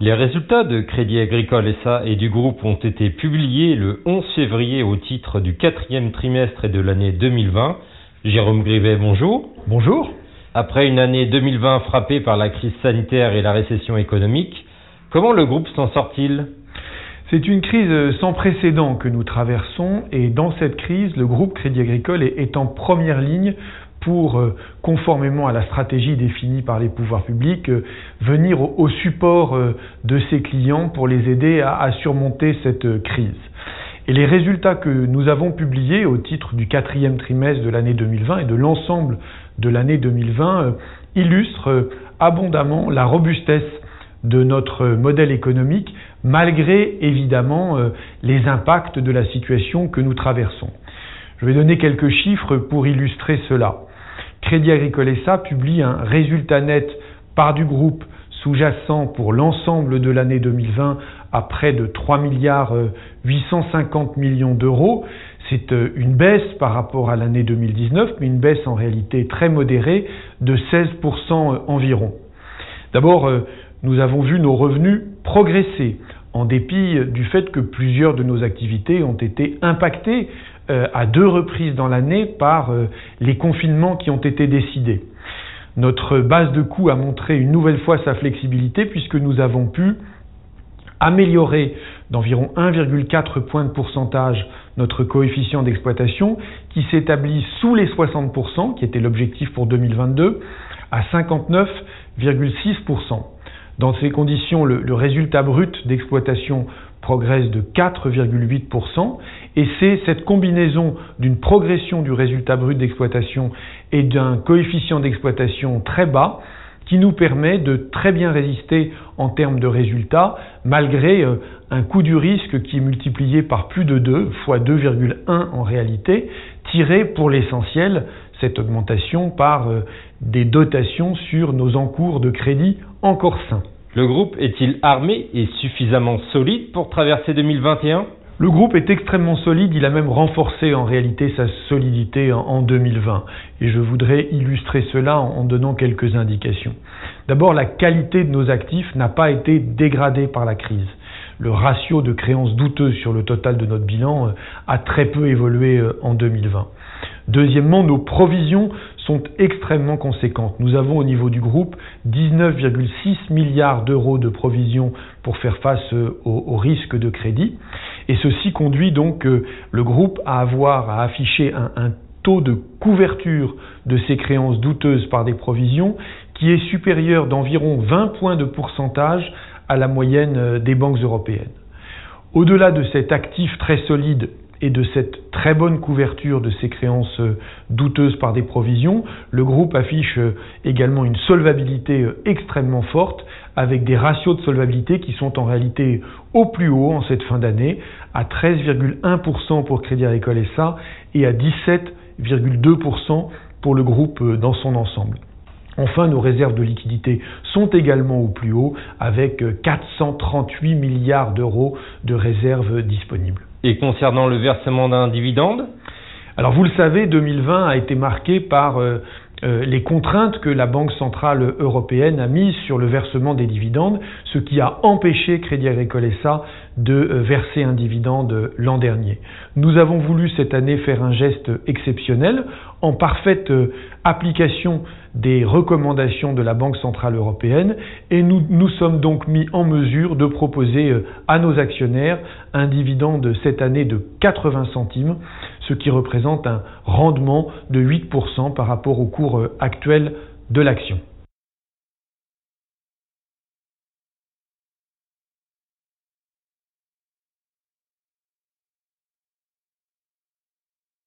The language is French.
Les résultats de Crédit Agricole SA et du groupe ont été publiés le 11 février au titre du quatrième trimestre et de l'année 2020. Jérôme Grivet, bonjour. Bonjour. Après une année 2020 frappée par la crise sanitaire et la récession économique, comment le groupe s'en sort-il? C'est une crise sans précédent que nous traversons et dans cette crise, le groupe Crédit Agricole est en première ligne pour, euh, conformément à la stratégie définie par les pouvoirs publics, euh, venir au, support euh, de ses clients pour les aider à, surmonter cette crise. Et les résultats que nous avons publiés au titre du quatrième trimestre de l'année 2020 et de l'ensemble de l'année 2020 illustrent abondamment la robustesse de notre modèle économique, malgré évidemment les impacts de la situation que nous traversons. Je vais donner quelques chiffres pour illustrer cela. Crédit Agricole SA publie un résultat net par du groupe sous-jacent pour l'ensemble de l'année 2020 à près de 3 milliards 850 euh, d'euros. C'est euh, une baisse par rapport à l'année 2019, mais une baisse en réalité très modérée de 16% euh, environ. D'abord, nous avons vu nos revenus progresser en dépit du fait que plusieurs de nos activités ont été impactées euh, à deux reprises dans l'année par euh, les confinements qui ont été décidés. Notre base de coûts a montré une nouvelle fois sa flexibilité puisque nous avons pu améliorer d'environ 1,4 points de pourcentage notre coefficient d'exploitation qui s'établit sous les 60%, qui était l'objectif pour 2022, à 59,6%. Dans ces conditions, le, résultat brut d'exploitation progresse de 4,8%, et c'est cette combinaison d'une progression du résultat brut d'exploitation et d'un coefficient d'exploitation très bas qui nous permet de très bien résister en termes de résultats, malgré euh, un coût du risque qui est multiplié par plus de 2, fois 2,1 en réalité, tiré pour l'essentiel, cette augmentation, par euh, des dotations sur nos encours de crédit encore sains. Le groupe est-il armé et suffisamment solide pour traverser 2021 le groupe est extrêmement solide, il a même renforcé en réalité sa solidité en 2020. Et je voudrais illustrer cela en donnant quelques indications. D'abord, la qualité de nos actifs n'a pas été dégradée par la crise. Le ratio de créances douteuses sur le total de notre bilan euh, a très peu évolué euh, en 2020. Deuxièmement, nos provisions sont extrêmement conséquentes. Nous avons au niveau du groupe 19,6 milliards d'euros de provisions pour faire face euh, aux, risques de crédit. Et ceci conduit donc euh, le groupe à avoir à afficher un, taux de couverture de ces créances douteuses par des provisions qui est supérieur d'environ 20 points de pourcentage à la moyenne euh, des banques européennes. Au-delà de cet actif très solide et de cette très bonne couverture de ces créances euh, douteuses par des provisions, le groupe affiche euh, également une solvabilité euh, extrêmement forte avec des ratios de solvabilité qui sont en réalité au plus haut en cette fin d'année, à 13,1% pour Crédit Agricole SA et à 17,2% pour le groupe dans son ensemble. Enfin, nos réserves de liquidité sont également au plus haut avec 438 milliards d'euros de réserves disponibles. Et concernant le versement d'un dividende Alors vous le savez, 2020 a été marqué par euh, euh, les contraintes que la Banque centrale européenne a mises sur le versement des dividendes, ce qui a empêché Crédit Agricole SA de euh, verser un dividende l'an dernier. Nous avons voulu cette année faire un geste exceptionnel en parfaite application des recommandations de la Banque centrale européenne et nous nous sommes donc mis en mesure de proposer euh, à nos actionnaires un dividende cette année de 80 centimes, ce qui représente un rendement de 8% par rapport au cours euh, actuel de l'action.